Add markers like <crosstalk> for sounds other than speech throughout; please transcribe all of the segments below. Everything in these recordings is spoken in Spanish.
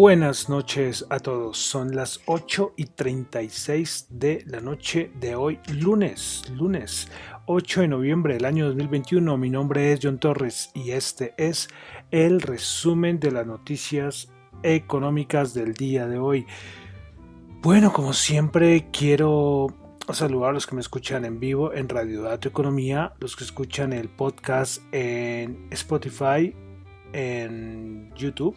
Buenas noches a todos. Son las 8 y 36 de la noche de hoy, lunes, lunes 8 de noviembre del año 2021. Mi nombre es John Torres y este es el resumen de las noticias económicas del día de hoy. Bueno, como siempre, quiero saludar a los que me escuchan en vivo en Radio Dato Economía, los que escuchan el podcast en Spotify, en YouTube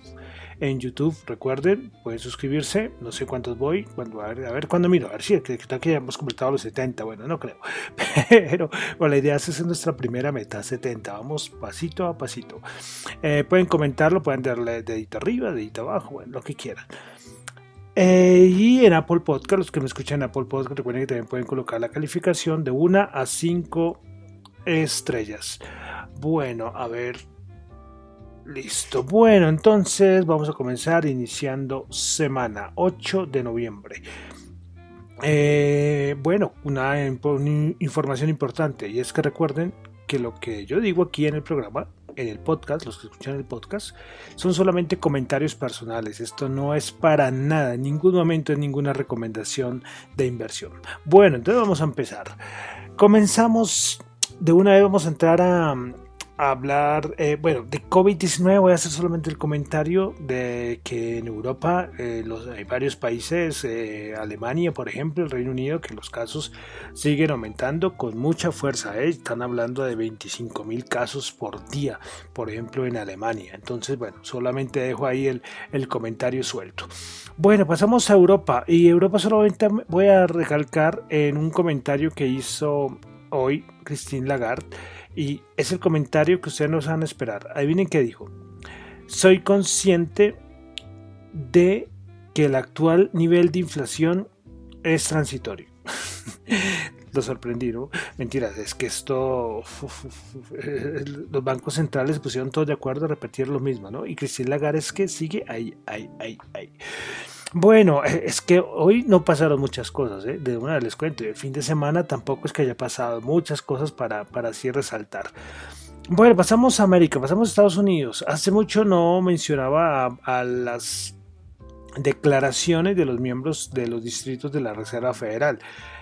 en YouTube. Recuerden, pueden suscribirse. No sé cuántos voy. Cuando, a, ver, a ver cuándo miro. A ver si que, que ya hemos completado los 70. Bueno, no creo. <laughs> Pero la idea es hacer nuestra primera meta, 70. Vamos pasito a pasito. Eh, pueden comentarlo, pueden darle dedito arriba, dedito abajo, lo que quieran. Eh, y en Apple Podcast, los que me escuchan en Apple Podcast, recuerden que también pueden colocar la calificación de 1 a 5 estrellas. Bueno, a ver, Listo. Bueno, entonces vamos a comenzar iniciando semana 8 de noviembre. Eh, bueno, una, información importante y es que recuerden que lo que yo digo aquí en el programa, en el podcast, los que escuchan el podcast, son solamente comentarios personales. Esto no es para nada, en ningún momento es ninguna recomendación de inversión. Bueno, entonces vamos a empezar. Comenzamos de una vez, vamos a entrar a, hablar, eh, bueno, de COVID-19 voy a hacer solamente el comentario de que en Europa eh, los, hay varios países, eh, Alemania por ejemplo, el Reino Unido, que los casos siguen aumentando con mucha fuerza, están hablando de 25 mil casos por día, por ejemplo en Alemania. Entonces, bueno, solamente dejo ahí el, el comentario suelto. Bueno, pasamos a Europa y Europa solamente voy a recalcar en un comentario que hizo hoy Christine Lagarde y es el comentario que ustedes no van a esperar. Adivinen qué dijo. Soy consciente de que el actual nivel de inflación es transitorio. <laughs> Lo sorprendí, ¿no? Mentiras, es que esto. los bancos centrales pusieron todos de acuerdo a repetir lo mismo, ¿no? Y Cristina Lagarde es que sigue ahí, ahí, ahí, ahí. Bueno, <laughs> es que hoy no pasaron muchas cosas, ¿eh? de una vez les cuento, el fin de semana tampoco es que haya pasado muchas cosas para, para así resaltar. Bueno, pasamos a América, pasamos a Estados Unidos. Hace mucho no mencionaba a, las declaraciones de los miembros de los distritos de la Reserva Federal.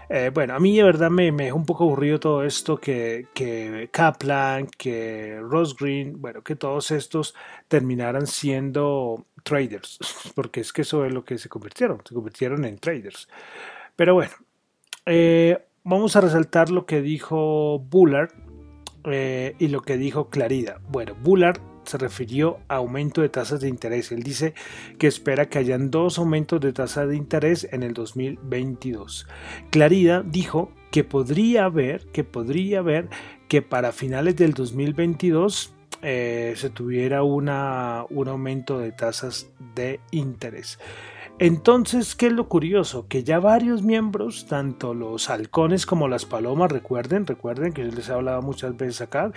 Eh, bueno, a mí de verdad me, me dejó un poco aburrido todo esto que, que Kaplan, que Ross Green, bueno, que todos estos terminaran siendo traders, <laughs> porque es que eso es lo que se convirtieron, se convirtieron en traders. Pero bueno, eh, vamos a resaltar lo que dijo Bullard eh, y lo que dijo Clarida. Bueno, Bullard se refirió a aumento de tasas de interés. Él dice que espera que hayan dos aumentos de tasa de interés en el 2022. Clarida dijo que podría haber, que podría haber que para finales del 2022 eh, se tuviera un aumento de tasas de interés. Entonces, ¿qué es lo curioso? Que ya varios miembros, tanto los halcones como las palomas, recuerden, recuerden que yo les he hablado muchas veces acá,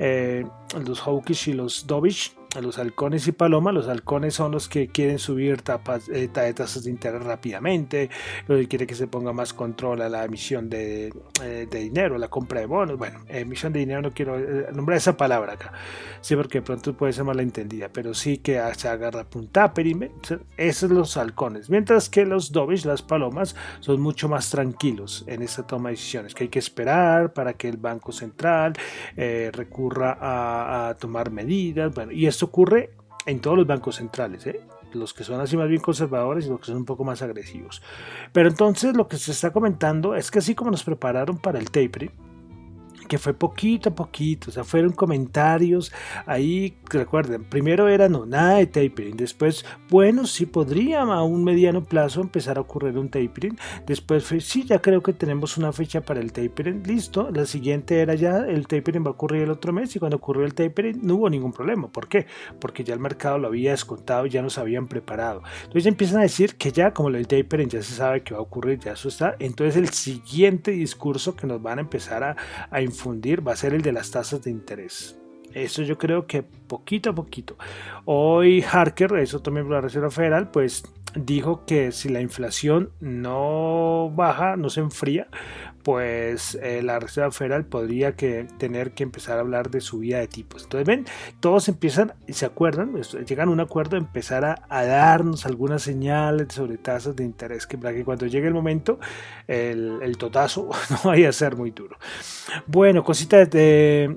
eh, los hawkish y los dovish, los halcones y palomas. Los halcones son los que quieren subir tapas, eh, tasas de interés rápidamente, los que quieren que se ponga más control a la emisión de, eh, de dinero, la compra de bonos. Bueno, emisión de dinero no quiero eh, nombrar esa palabra acá, sí, porque de pronto puede ser entendida pero sí que se agarra punta Esos son los halcones. Mientras que los dovish, las palomas, son mucho más tranquilos en esta toma de decisiones, que hay que esperar para que el Banco Central recurra a, a tomar medidas. Bueno, y esto ocurre en todos los bancos centrales, ¿eh? los que son así más bien conservadores y los que son un poco más agresivos. Pero entonces lo que se está comentando es que así como nos prepararon para el tapering, que fue poquito a poquito, o sea, fueron comentarios ahí, recuerden, primero era no, nada de tapering, después, bueno, sí podría a un mediano plazo empezar a ocurrir un tapering, después fue, sí, ya creo que tenemos una fecha para el tapering, listo, la siguiente era ya, el tapering va a ocurrir el otro mes y cuando ocurrió el tapering no hubo ningún problema, ¿por qué? Porque ya el mercado lo había descontado, ya nos habían preparado, entonces empiezan a decir que ya como el tapering ya se sabe que va a ocurrir, ya eso está, entonces el siguiente discurso que nos van a empezar a, a va a ser el de las tasas de interés. Eso yo creo que poquito a poquito. Hoy Harker, eso también la Reserva Federal, pues dijo que si la inflación no baja, no se enfría, pues eh, la Reserva Federal podría que tener que empezar a hablar de subida de tipos. Entonces, ven, todos empiezan y se acuerdan, llegan a un acuerdo, empezar a, darnos algunas señales sobre tasas de interés, que para que cuando llegue el momento, el, totazo <laughs> no vaya a ser muy duro. Bueno, cosita de,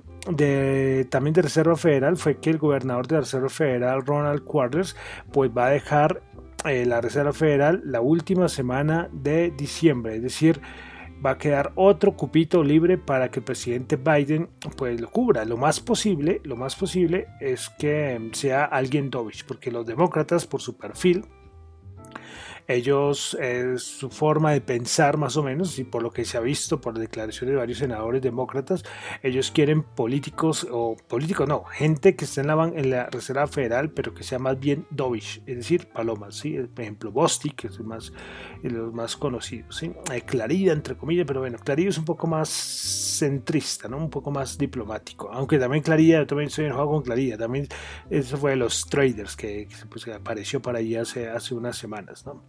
también de Reserva Federal fue que el gobernador de la Reserva Federal, Ronald Quarters, pues va a dejar eh, la Reserva Federal la última semana de diciembre, es decir, va a quedar otro cupito libre para que el presidente Biden pues lo cubra. Lo más posible, lo más posible es que sea alguien Dovich, porque los demócratas por su perfil ellos, eh, su forma de pensar más o menos, y por lo que se ha visto por declaraciones de varios senadores demócratas, ellos quieren políticos, o políticos no, gente que esté en la, en la Reserva Federal, pero que sea más bien dovish, es decir, palomas, ¿sí? por ejemplo, Bostic, que es el más, los más conocidos, ¿sí? Eh, Clarida, entre comillas, pero bueno, Clarida es un poco más centrista, ¿no? un poco más diplomático, aunque también Clarida, yo también estoy enojado con Clarida, también eso fue de los traders que, pues, que apareció por ahí hace, hace unas semanas, ¿no?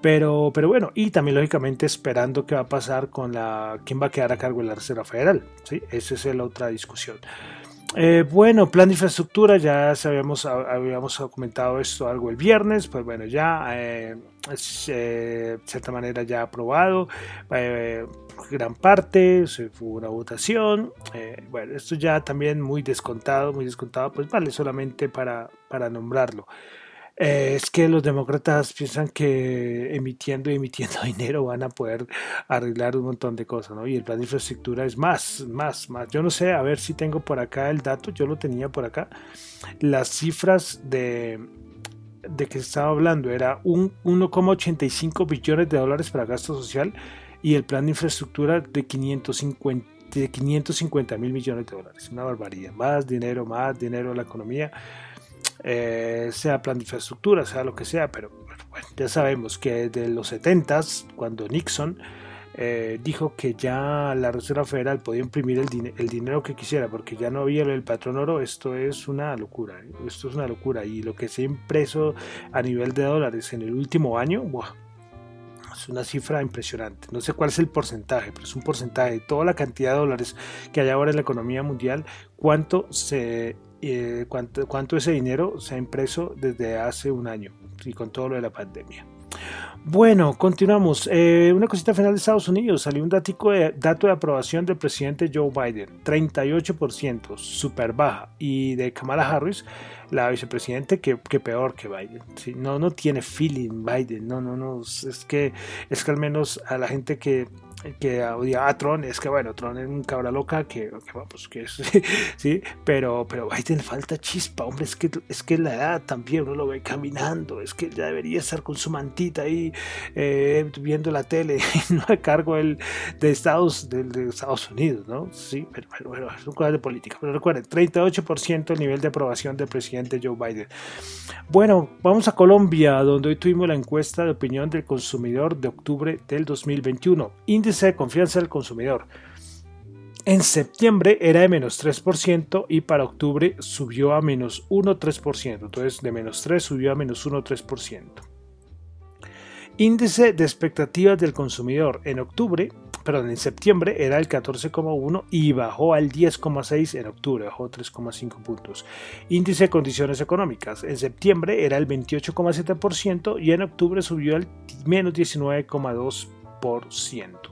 Pero, pero bueno, y también lógicamente esperando qué va a pasar con la quién va a quedar a cargo de la Reserva Federal. ¿sí? Esa es la otra discusión. Eh, bueno, plan de infraestructura, ya sabíamos, habíamos comentado esto algo el viernes, pues bueno, ya eh, eh, de cierta manera ya aprobado, gran parte, se fue una votación, bueno, esto ya también muy descontado, muy descontado, pues vale solamente para, para nombrarlo. Eh, es que los demócratas piensan que emitiendo y emitiendo <laughs> dinero van a poder arreglar un montón de cosas, ¿no? Y el plan de infraestructura es más, más, más. Yo no sé, a ver si tengo por acá el dato, yo lo tenía por acá. Las cifras de, de que estaba hablando era un 1,85 billones de dólares para gasto social y el plan de infraestructura de 550 de 550 mil millones de dólares. Una barbaridad. Más dinero, más dinero en la economía. Eh, sea plan de infraestructura, sea lo que sea, pero ya sabemos que desde los 70 cuando Nixon eh, dijo que ya la Reserva Federal podía imprimir el, dinero que quisiera porque ya no había el patrón oro, esto es una locura, ¿eh? esto es una locura y lo que se ha impreso a nivel de dólares en el último año, es una cifra impresionante. No sé cuál es el porcentaje, pero es un porcentaje de toda la cantidad de dólares que hay ahora en la economía mundial, cuánto se eh, cuánto, cuánto ese dinero se ha impreso desde hace un año y con todo lo de la pandemia. Bueno, continuamos. Eh, una cosita final de Estados Unidos. Salió un dato de aprobación del presidente Joe Biden. 38%, súper baja. Y de Kamala Harris, la vicepresidente, que, peor que Biden. No, no tiene feeling Biden. No, no, no. Es que, es que al menos a la gente que que odia a Tron es que bueno, Tron es un cabra loca que, pues, que es, <laughs> sí, pero, pero Biden falta chispa, hombre, es que, es que la edad también uno lo ve caminando, es que ya debería estar con su mantita ahí eh, viendo la tele, <laughs> no a cargo el, de, Estados, de, Estados Unidos, ¿no? Sí, pero, bueno, es un cuadro de política, pero recuerden, 38% el nivel de aprobación del presidente Joe Biden. Bueno, vamos a Colombia, donde hoy tuvimos la encuesta de opinión del consumidor de octubre del 2021 índice de confianza del consumidor. En septiembre era de menos 3% y para octubre subió a menos 1,3%. Entonces de menos 3 subió a menos 1,3%. Índice de expectativas del consumidor en octubre, perdón, en septiembre era el 14,1 y bajó al 10,6 en octubre, bajó 3,5 puntos. Índice de condiciones económicas en septiembre era el 28,7% y en octubre subió al menos 19,2%.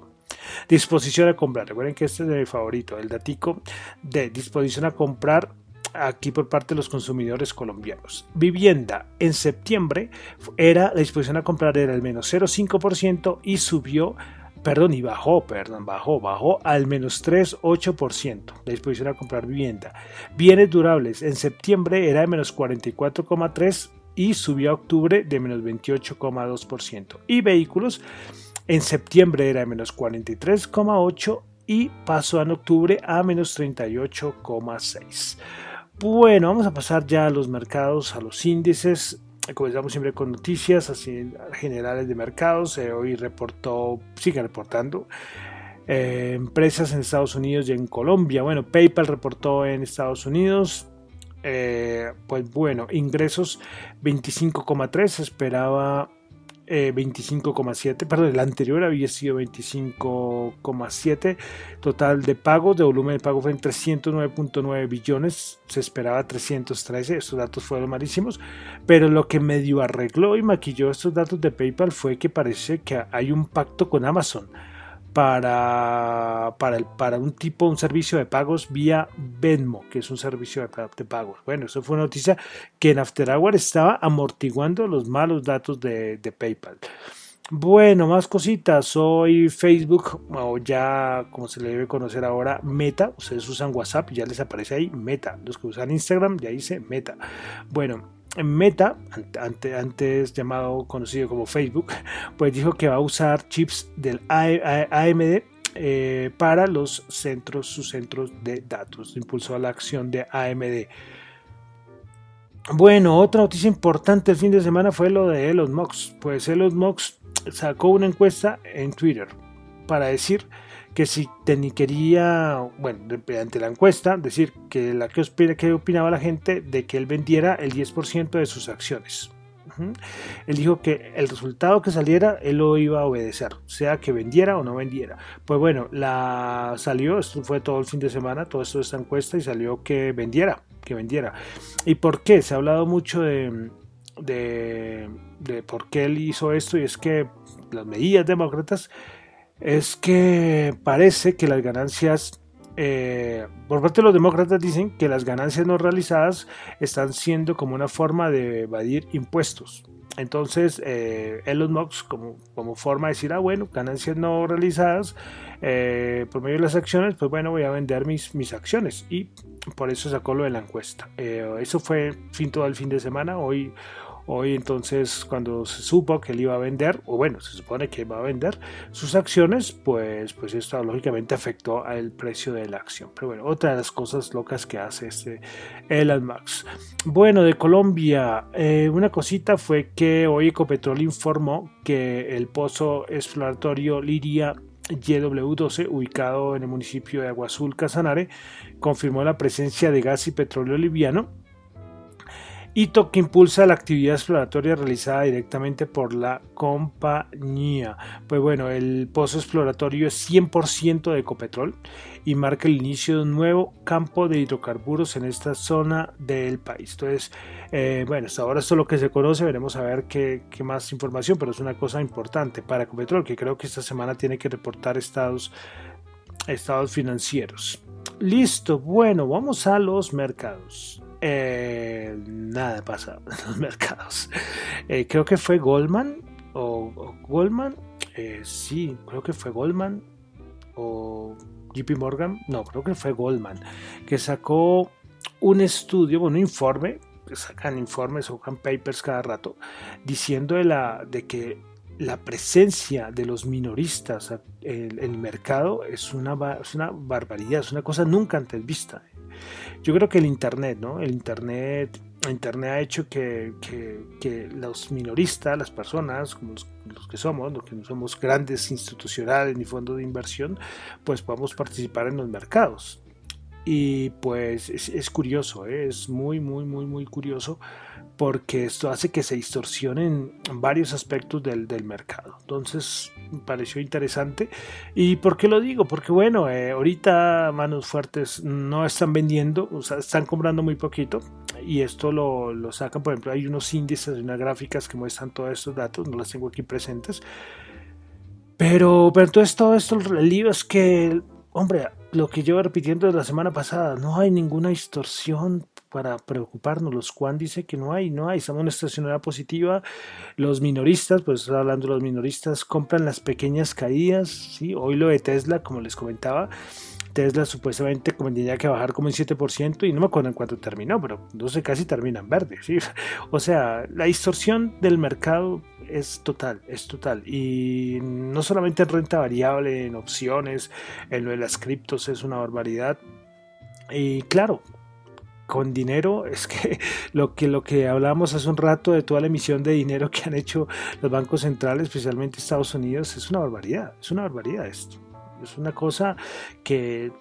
Disposición a comprar. Recuerden que este es mi favorito, el datico de disposición a comprar aquí por parte de los consumidores colombianos. Vivienda en septiembre era la disposición a comprar era el menos 0,5% y subió perdón, y bajó, perdón, bajó, bajó al menos 3,8% la disposición a comprar vivienda. Bienes durables en septiembre era de menos 44,3% y subió a octubre de menos 28,2%. Y vehículos en septiembre era de menos 43,8% y pasó en octubre a menos 38,6%. Bueno, vamos a pasar ya a los mercados, a los índices. Comenzamos siempre con noticias así generales de mercados. Eh, hoy reportó, sigue reportando. Eh, empresas en Estados Unidos y en Colombia. Bueno, PayPal reportó en Estados Unidos. Eh, pues bueno, ingresos 25,3. Esperaba 25,7, eh, perdón, el anterior había sido 25,7, total de pagos, de volumen de pago fue en 309.9 billones, se esperaba 313, estos datos fueron malísimos, pero lo que medio arregló y maquilló estos datos de PayPal fue que parece que hay un pacto con Amazon para, para, el, para un tipo, un servicio de pagos vía Venmo, que es un servicio de, pagos. Bueno, eso fue una noticia que en After Hour estaba amortiguando los malos datos de, de PayPal. Bueno, más cositas. Hoy Facebook, o ya como se le debe conocer ahora, Meta. Ustedes usan WhatsApp, ya les aparece ahí Meta. Los que usan Instagram, ya dice Meta. Bueno, Meta, antes llamado conocido como Facebook, pues dijo que va a usar chips del AMD eh, para los centros, sus centros de datos. Impulsó la acción de AMD. Bueno, otra noticia importante el fin de semana fue lo de Elon Musk. Pues Elon Musk sacó una encuesta en Twitter para decir que si quería, bueno, ante la encuesta, decir que la que, opinaba la gente de que él vendiera el 10% de sus acciones. Él dijo que el resultado que saliera, él lo iba a obedecer, sea que vendiera o no vendiera. Pues bueno, la salió, esto fue todo el fin de semana, todo esto de esta encuesta y salió que vendiera, que vendiera. ¿Y por qué? Se ha hablado mucho de, de por qué él hizo esto y es que las medidas demócratas es que parece que las ganancias, eh, por parte de los demócratas dicen que las ganancias no realizadas están siendo como una forma de evadir impuestos. Entonces, eh, Elon Musk, como, como forma de decir, ah, bueno, ganancias no realizadas eh, por medio de las acciones, pues bueno, voy a vender mis, mis acciones. Y por eso sacó lo de la encuesta. eso fue fin todo el fin de semana. Hoy, Hoy entonces cuando se supo que él iba a vender, o bueno, se supone que iba a vender sus acciones, pues, pues esto lógicamente afectó al precio de la acción. Pero bueno, otra de las cosas locas que hace este Elon Musk. Bueno, de Colombia, eh, una cosita fue que hoy Ecopetrol informó que el pozo exploratorio Liria YW12, ubicado en el municipio de Agua Azul, Casanare, confirmó la presencia de gas y petróleo liviano hito que impulsa la actividad exploratoria realizada directamente por la compañía. Pues bueno, el pozo exploratorio es 100% de Ecopetrol y marca el inicio de un nuevo campo de hidrocarburos en esta zona del país. Entonces, eh, bueno, hasta ahora esto es lo que se conoce, veremos a ver qué, más información, pero es una cosa importante para Ecopetrol, que creo que esta semana tiene que reportar estados, estados financieros. Listo, bueno, vamos a los mercados. Eh, nada pasa <laughs> en los mercados. Eh, creo que fue Goldman o, Goldman. Eh, sí, creo que fue Goldman o JP Morgan. No, creo que fue Goldman que sacó un estudio, un informe. Sacan informes, sacan papers cada rato diciendo de, la, de que la presencia de los minoristas en el mercado es una, es una barbaridad, es una cosa nunca antes vista. Yo creo que el Internet, ¿no? El Internet, Internet ha hecho que, los minoristas, las personas, como los, que somos, los que no somos grandes institucionales ni fondos de inversión, pues podamos participar en los mercados. Y pues es, curioso, ¿eh? es muy, muy, muy, muy curioso porque esto hace que se distorsionen varios aspectos del, mercado. Entonces, me pareció interesante. ¿Y por qué lo digo? Porque bueno, eh, ahorita manos fuertes no están vendiendo, o sea, están comprando muy poquito. Y esto lo, lo sacan, por ejemplo, hay unos índices, unas gráficas que muestran todos estos datos, no las tengo aquí presentes. Pero, pero entonces todo esto, el lío es que, hombre, lo que yo repitiendo la semana pasada, no hay ninguna distorsión para preocuparnos. Los Juan dice que no hay, no hay, estamos en una estacionalidad positiva. Los minoristas, pues hablando los minoristas, compran las pequeñas caídas. ¿sí? Hoy lo de Tesla, como les comentaba, Tesla supuestamente tendría que bajar como un 7% y no me acuerdo en cuánto terminó, pero no sé, casi termina en verde. <laughs> O sea, la distorsión del mercado es total, es total. Y no solamente en renta variable, en opciones, en lo de las criptos es una barbaridad. Y claro, con dinero <laughs> es que lo que lo que hablábamos hace un rato de toda la emisión de dinero que han hecho los bancos centrales, especialmente Estados Unidos, es una barbaridad, es una barbaridad esto. Es una cosa que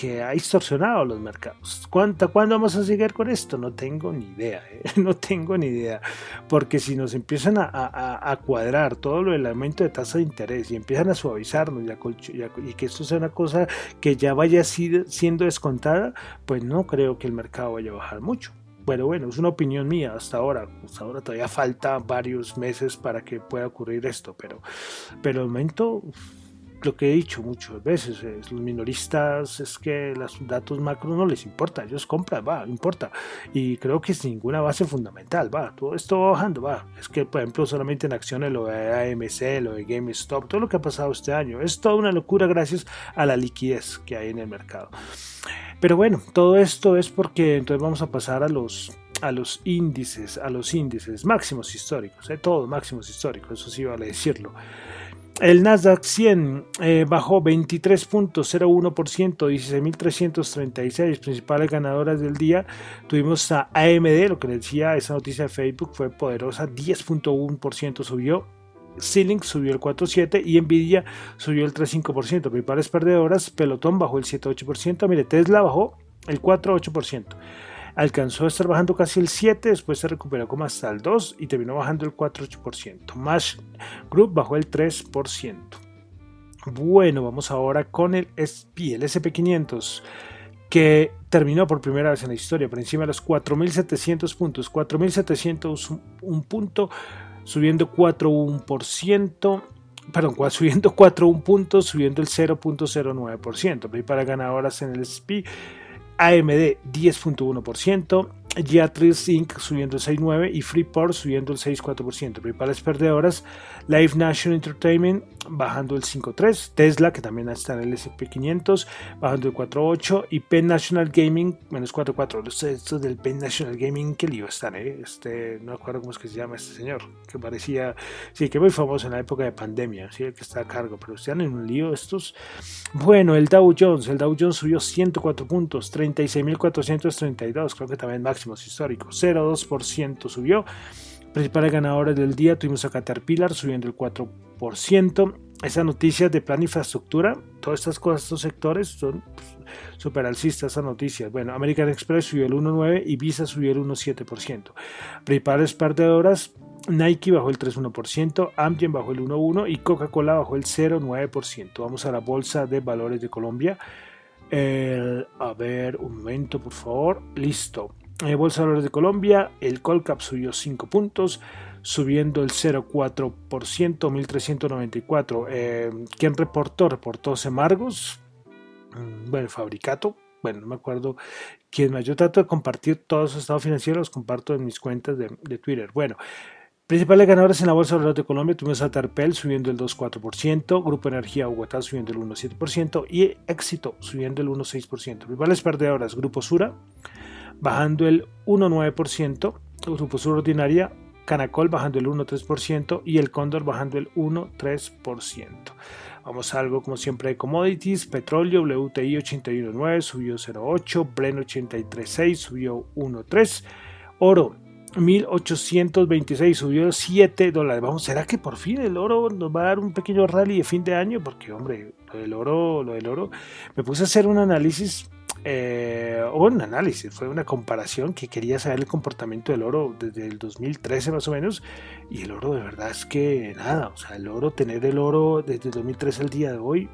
que ha distorsionado los mercados. ¿Cuánto, ¿Cuándo vamos a seguir con esto? No tengo ni idea, ¿eh? <laughs> no tengo ni idea. Porque si nos empiezan a, cuadrar todo lo del aumento de tasa de interés y empiezan a suavizarnos y, que esto sea una cosa que ya vaya siendo descontada, pues no creo que el mercado vaya a bajar mucho. Bueno, bueno, es una opinión mía hasta ahora. Hasta ahora todavía falta varios meses para que pueda ocurrir esto, pero, pero el momento lo que he dicho muchas veces, es, los minoristas es que los datos macro no les importa, ellos compran, va, importa. Y creo que sin ninguna base fundamental, va, todo esto va bajando, va. Es que, por ejemplo, solamente en acciones lo de AMC, lo de GameStop, todo lo que ha pasado este año, es toda una locura gracias a la liquidez que hay en el mercado. Pero bueno, todo esto es porque entonces vamos a pasar a los a los índices, a los índices máximos históricos, ¿eh? todos máximos históricos, eso sí vale decirlo. El Nasdaq 100 eh, bajó 23.01%, 16.336 principales ganadoras del día. Tuvimos a AMD, lo que decía esa noticia de Facebook fue poderosa, 10.1% subió. Ceiling subió el 4.7% y Nvidia subió el 3.5%. Principales perdedoras, Pelotón bajó el 7.8%. Mire, Tesla bajó el 4.8% alcanzó a estar bajando casi el 7, después se recuperó como hasta el 2 y terminó bajando el 4,8%. Mash Group bajó el 3%. Bueno, vamos ahora con el SP, el SP500, que terminó por primera vez en la historia por encima de los 4.700 puntos. 4.700 un punto, subiendo 4,1% perdón, subiendo 4,1 puntos, subiendo el 0.09%. Y para ganadoras en el SP, AMD 10.1%, Geatrice Inc. subiendo el 6.9% y Freeport subiendo el 6.4%. Principales perdedoras, Live National Entertainment bajando el 5.3%, Tesla que también está en el SP500 bajando el 4.8% y Penn National Gaming menos 4.4%. Estos del Penn National Gaming, que lío están, ¿eh? Este, no recuerdo cómo es que se llama este señor, que parecía, sí, que muy famoso en la época de pandemia, sí, el que está a cargo, pero están en un lío estos. Bueno, el Dow Jones, el Dow Jones subió 104 puntos, 36.432, creo que también máximo históricos. 0,2% subió. Principales ganadores del día tuvimos a Caterpillar subiendo el 4%. Esa noticia de plan infraestructura, todas estas cosas, estos sectores son super alcistas esas noticias. Bueno, American Express subió el 1,9% y Visa subió el 1,7%. Principales perdedoras, Nike bajó el 3,1%, Amgen bajó el 1,1% y Coca-Cola bajó el 0,9%. Vamos a la Bolsa de Valores de Colombia. a ver, un momento, por favor. Listo. Eh, Bolsa de Valores de Colombia, el Colcap subió 5 puntos, subiendo el 0,4%, 1394. Eh, ¿Quién reportó? Reportó Semargos, mm, bueno, Fabricato, bueno, no me acuerdo quién más. Yo trato de compartir todos los estados financieros, los comparto en mis cuentas de, Twitter. Bueno, Principales ganadores en la Bolsa de Valores de Colombia tuvimos a Tarpel subiendo el 2,4%, Grupo Energía Bogotá subiendo el 1,7% y Éxito subiendo el 1,6%. Principales perdedoras, Grupo Sura bajando el 1,9%, Grupo Sur Ordinaria, Canacol bajando el 1,3% y el Cóndor bajando el 1,3%. Vamos a algo como siempre de commodities, petróleo, WTI 81.9 subió 0.8, Bren 83.6 subió 1.3, oro 1826 subió 7 dólares. Vamos, ¿será que por fin el oro nos va a dar un pequeño rally de fin de año? Porque, hombre, lo del oro, lo del oro, me puse a hacer un análisis, eh, un análisis, fue una comparación que quería saber el comportamiento del oro desde el 2013 más o menos, y el oro de verdad es que nada, o sea, el oro, tener el oro desde el 2013 al día de hoy,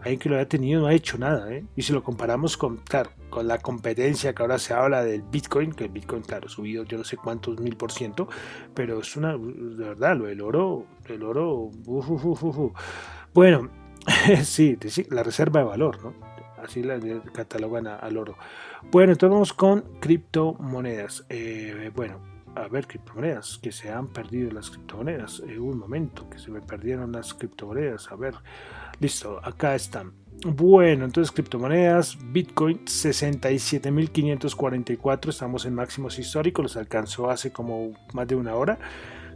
alguien que lo haya tenido no ha hecho nada. ¿eh? Y si lo comparamos con, claro, con la competencia que ahora se habla del Bitcoin, que el Bitcoin, claro, subido yo no sé cuántos mil por ciento, pero es una, de verdad, lo del oro, el oro, bueno, <laughs> sí, la reserva de valor, ¿no? Así la catalogan al oro. Bueno, entonces vamos con criptomonedas. Eh, bueno, a ver, criptomonedas, que se han perdido las criptomonedas. Eh, un momento, que se me perdieron las criptomonedas. A ver, listo, acá están. Bueno, entonces criptomonedas, Bitcoin 67.544, estamos en máximos históricos, los alcanzó hace como más de una hora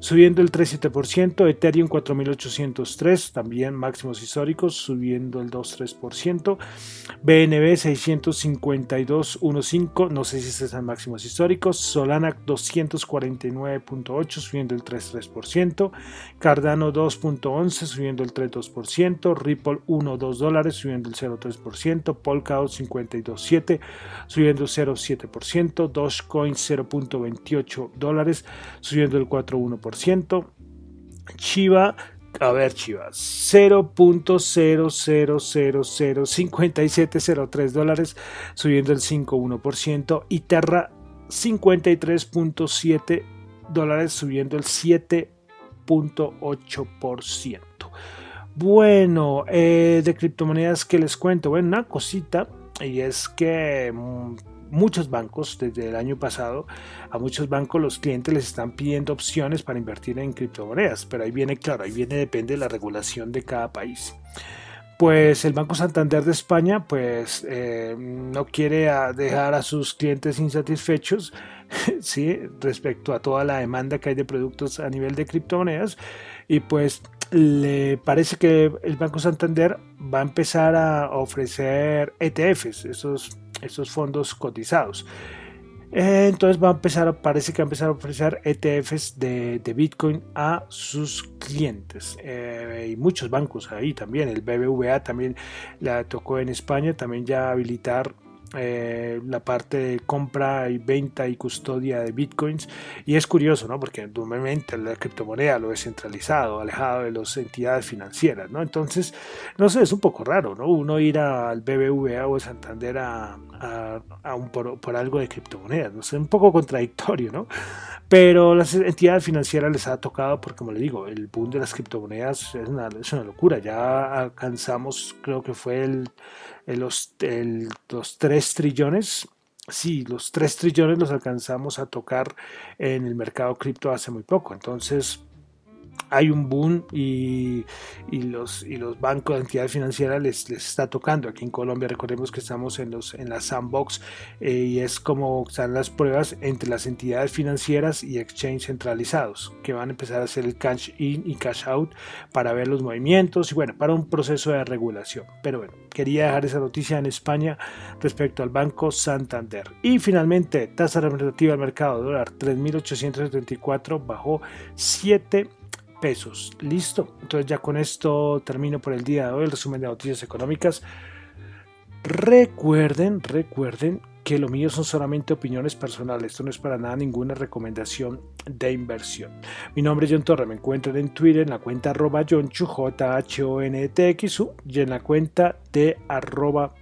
subiendo el 3,7%, Ethereum 4.803, también máximos históricos, subiendo el 2,3%, BNB 652.15, no sé si están máximos históricos, Solana 249.8, subiendo el 3,3%, Cardano 2.11, subiendo el 3,2%, Ripple 1,2 dólares, subiendo el 0,3%, Polkadot 52.7, subiendo el 0,7%, Dogecoin 0.28 dólares, subiendo el 4,1%, Chiva, a ver, Chiva, 0.0005703 dólares, subiendo el 5.1%, y Terra 53.7 dólares, subiendo el 7.8%. Bueno, eh, de criptomonedas que les cuento, bueno, una cosita, y es que mm, muchos bancos desde el año pasado, a muchos bancos los clientes les están pidiendo opciones para invertir en criptomonedas, pero ahí viene, claro, ahí viene, depende de la regulación de cada país. Pues el Banco Santander de España pues eh, no quiere dejar a sus clientes insatisfechos <laughs> ¿sí? respecto a toda la demanda que hay de productos a nivel de criptomonedas y pues le parece que el Banco Santander va a empezar a ofrecer ETFs, esos esos fondos cotizados. Entonces va a empezar, parece que va a empezar a ofrecer ETFs de, Bitcoin a sus clientes. Eh, y muchos bancos ahí también. El BBVA también la tocó en España, también ya habilitar eh, la parte de compra y venta y custodia de bitcoins y es curioso ¿no? porque normalmente la criptomoneda lo es centralizado alejado de las entidades financieras ¿no? entonces no sé es un poco raro ¿no? uno ir al BBVA o Santander a, a, un, por, algo de criptomonedas no sé un poco contradictorio ¿no? pero las entidades financieras les ha tocado porque como le digo el boom de las criptomonedas es una, locura ya alcanzamos creo que fue el los, los 3 trillones. Sí, los 3 trillones los alcanzamos a tocar en el mercado cripto hace muy poco. Entonces, hay un boom y, los, y los bancos de entidades financieras les, está tocando. Aquí en Colombia recordemos que estamos en, los, en la sandbox eh, y es como están las pruebas entre las entidades financieras y exchange centralizados que van a empezar a hacer el cash in y cash out para ver los movimientos y bueno, para un proceso de regulación. Pero bueno, quería dejar esa noticia en España respecto al Banco Santander. Y finalmente, tasa representativa del mercado dólar 3.874 bajó 7 pesos. Listo. Entonces ya con esto termino por el día de hoy el resumen de noticias económicas. Recuerden, recuerden que lo mío son solamente opiniones personales. Esto no es para nada ninguna recomendación de inversión. Mi nombre es John Torre. Me encuentran en Twitter en la cuenta arroba Jonchu, J H O N T X U y en la cuenta de arroba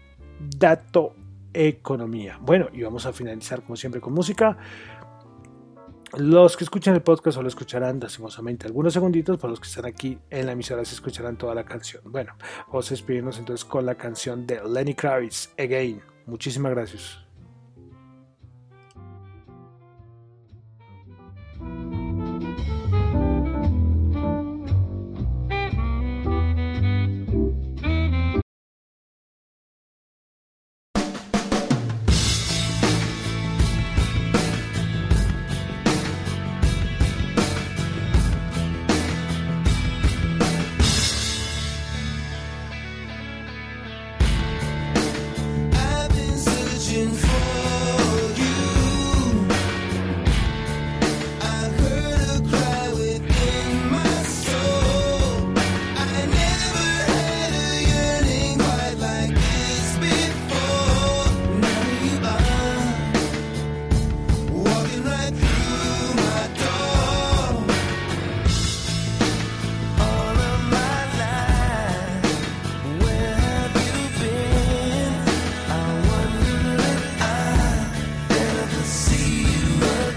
Dato Economía. Bueno, y vamos a finalizar como siempre con música. Los que escuchan el podcast solo escucharán lastimosamente algunos segunditos, para los que están aquí en la emisora se escucharán toda la canción. Bueno, vamos a despedirnos entonces con la canción de Lenny Kravitz, Again. Muchísimas gracias.